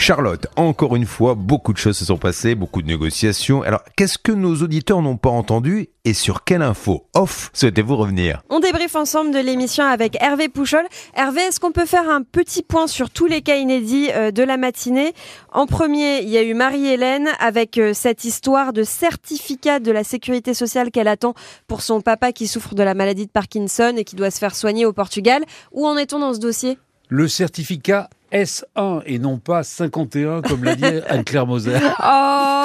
Charlotte, encore une fois, beaucoup de choses se sont passées, beaucoup de négociations. Alors, qu'est-ce que nos auditeurs n'ont pas entendu et sur quelle info off souhaitez-vous revenir? On débriefe ensemble de l'émission avec Hervé Pouchol. Hervé, est-ce qu'on peut faire un petit point sur tous les cas inédits euh, de la matinée? En premier, il y a eu Marie-Hélène avec euh, cette histoire de certificat de la sécurité sociale qu'elle attend pour son papa qui souffre de la maladie de Parkinson et qui doit se faire soigner au Portugal. Où en est-on dans ce dossier? Le certificat S1 et non pas 51 comme l'a dit Anne-Claire Moser. Oh,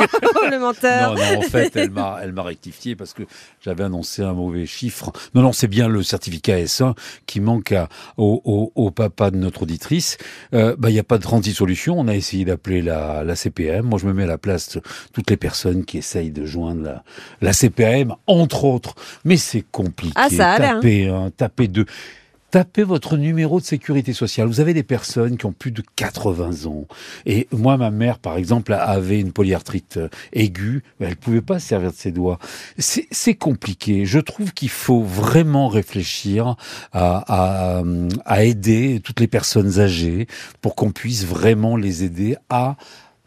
le menteur. Non, non, en fait, elle m'a, elle m'a rectifié parce que j'avais annoncé un mauvais chiffre. Non, non, c'est bien le certificat S1 qui manque à, au, au, au, papa de notre auditrice. Euh, bah, il n'y a pas de 36 solutions. On a essayé d'appeler la, la CPM. Moi, je me mets à la place de toutes les personnes qui essayent de joindre la, la CPM, entre autres. Mais c'est compliqué. Ah, ça a hein. Taper un, taper deux. Tapez votre numéro de sécurité sociale. Vous avez des personnes qui ont plus de 80 ans. Et moi, ma mère, par exemple, avait une polyarthrite euh, aiguë. Elle pouvait pas se servir de ses doigts. C'est compliqué. Je trouve qu'il faut vraiment réfléchir à, à, à aider toutes les personnes âgées pour qu'on puisse vraiment les aider à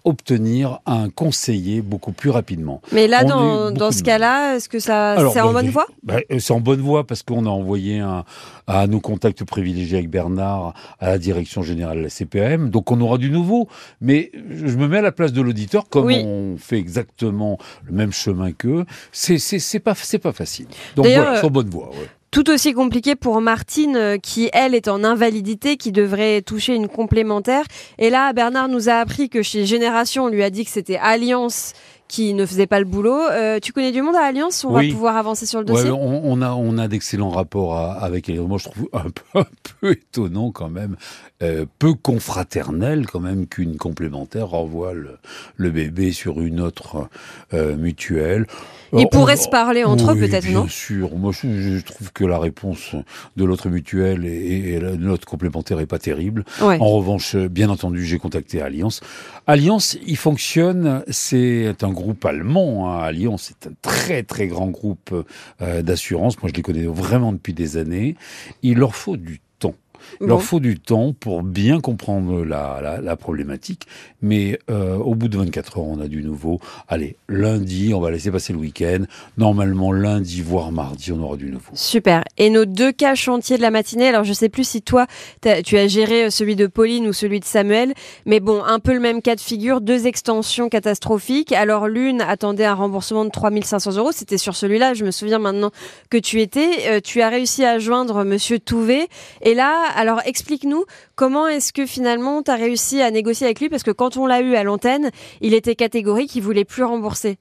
obtenir un conseiller beaucoup plus rapidement. Mais là, dans, dans, ce cas-là, est-ce que ça c'est en bah, bonne voie? Bah, C'est en bonne voie parce qu'on a envoyé un, à nos contacts privilégiés avec Bernard à la direction générale de la CPM. Donc on aura du nouveau. Mais je me mets à la place de l'auditeur, comme oui. on fait exactement le même chemin qu'eux. C'est c'est pas c'est pas facile. Donc voilà, c'est en bonne voie. Ouais. Tout aussi compliqué pour Martine, euh, qui elle est en invalidité, qui devrait toucher une complémentaire. Et là, Bernard nous a appris que chez Génération, on lui a dit que c'était Alliance qui ne faisait pas le boulot. Euh, tu connais du monde à Alliance On oui. va pouvoir avancer sur le dossier ouais, on, on, a, on a d'excellents rapports à, avec elle. Moi, je trouve un peu, un peu étonnant quand même, euh, peu confraternel quand même qu'une complémentaire renvoie le, le, bébé sur une autre euh, mutuelle. Ils pourraient se parler entre oui, eux peut-être, non Bien sûr. Moi, je, je, trouve que la réponse de l'autre mutuelle et, et, de notre complémentaire est pas terrible. Ouais. En revanche, bien entendu, j'ai contacté Alliance. Alliance, il fonctionne, c'est un groupe allemand. Hein. Alliance, c'est un très très grand groupe euh, d'assurance. Moi, je les connais vraiment depuis des années. Il leur faut du il bon. leur faut du temps pour bien comprendre la, la, la problématique, mais euh, au bout de 24 heures, on a du nouveau. Allez, lundi, on va laisser passer le week-end. Normalement, lundi, voire mardi, on aura du nouveau. Super. Et nos deux cas chantiers de la matinée, alors je sais plus si toi, as, tu as géré celui de Pauline ou celui de Samuel, mais bon, un peu le même cas de figure, deux extensions catastrophiques. Alors l'une attendait un remboursement de 3500 euros, c'était sur celui-là, je me souviens maintenant que tu étais. Euh, tu as réussi à joindre Monsieur Touvet, et là, alors explique-nous comment est-ce que finalement tu as réussi à négocier avec lui? Parce que quand on l'a eu à l'antenne, il était catégorique, il voulait plus rembourser.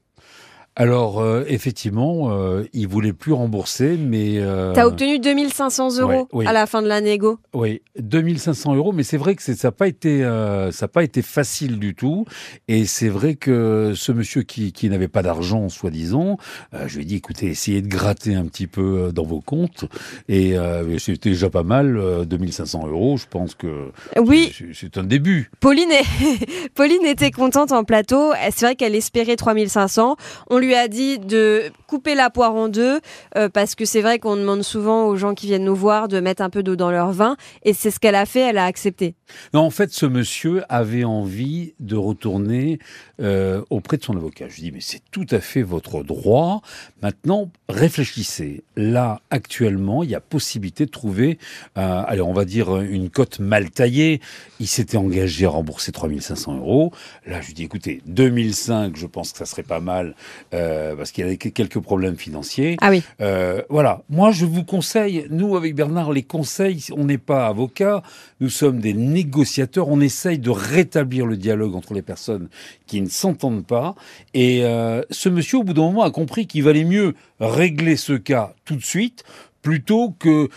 Alors euh, effectivement, euh, il voulait plus rembourser, mais euh... t'as obtenu 2500 euros ouais, oui. à la fin de la négo. Oui, 2500 euros, mais c'est vrai que ça n'a pas été euh, ça n'a pas été facile du tout, et c'est vrai que ce monsieur qui, qui n'avait pas d'argent, soi-disant, euh, je lui ai dit écoutez, essayez de gratter un petit peu euh, dans vos comptes, et c'était déjà pas mal, 2500 euros, je pense que oui, c'est un début. Pauline, est... Pauline était contente en plateau, c'est vrai qu'elle espérait 3500. On lui a dit de couper la poire en deux euh, parce que c'est vrai qu'on demande souvent aux gens qui viennent nous voir de mettre un peu d'eau dans leur vin et c'est ce qu'elle a fait, elle a accepté. En fait, ce monsieur avait envie de retourner euh, auprès de son avocat. Je lui dis mais c'est tout à fait votre droit. Maintenant, réfléchissez. Là, actuellement, il y a possibilité de trouver, euh, allez, on va dire une cote mal taillée. Il s'était engagé à rembourser 3500 euros. Là, je lui dis écoutez, 2005, je pense que ça serait pas mal euh, parce qu'il y avait quelques problèmes financiers. Ah oui. Euh, voilà. Moi, je vous conseille, nous, avec Bernard, les conseils, on n'est pas avocats, nous sommes des négociateurs, on essaye de rétablir le dialogue entre les personnes qui ne s'entendent pas. Et euh, ce monsieur, au bout d'un moment, a compris qu'il valait mieux régler ce cas tout de suite plutôt que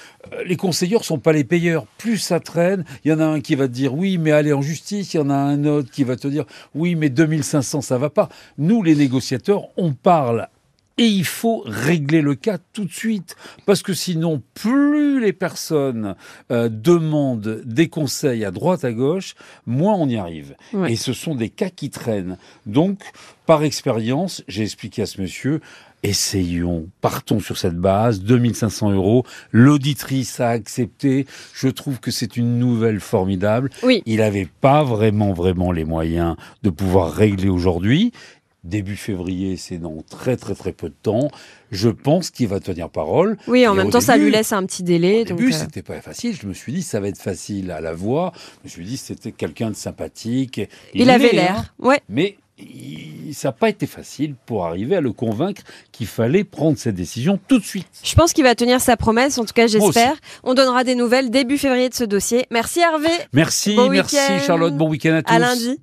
les conseilleurs sont pas les payeurs. Plus ça traîne, il y en a un qui va te dire oui, mais allez en justice, il y en a un autre qui va te dire oui, mais 2500 ça va pas. Nous les négociateurs, on parle et il faut régler le cas tout de suite. Parce que sinon, plus les personnes euh, demandent des conseils à droite, à gauche, moins on y arrive. Ouais. Et ce sont des cas qui traînent. Donc, par expérience, j'ai expliqué à ce monsieur, essayons, partons sur cette base, 2500 euros. L'auditrice a accepté. Je trouve que c'est une nouvelle formidable. Oui. Il n'avait pas vraiment, vraiment les moyens de pouvoir régler aujourd'hui. Début février, c'est dans très très très peu de temps. Je pense qu'il va tenir parole. Oui, en Et même temps, ça lui laisse un petit délai. Au donc, début, euh, c'était pas facile. Je me suis dit, ça va être facile à la voix. Je me suis dit, c'était quelqu'un de sympathique. il avait l'air. hein. Ouais. Mais ça n'a pas été facile pour arriver à le convaincre qu'il fallait prendre cette décision tout de suite. Je pense qu'il va tenir sa promesse, en tout cas j'espère. On donnera des nouvelles début février de ce dossier. Merci Hervé, Merci, Bon merci. Charlotte. Bon week-end à tous. à lundi.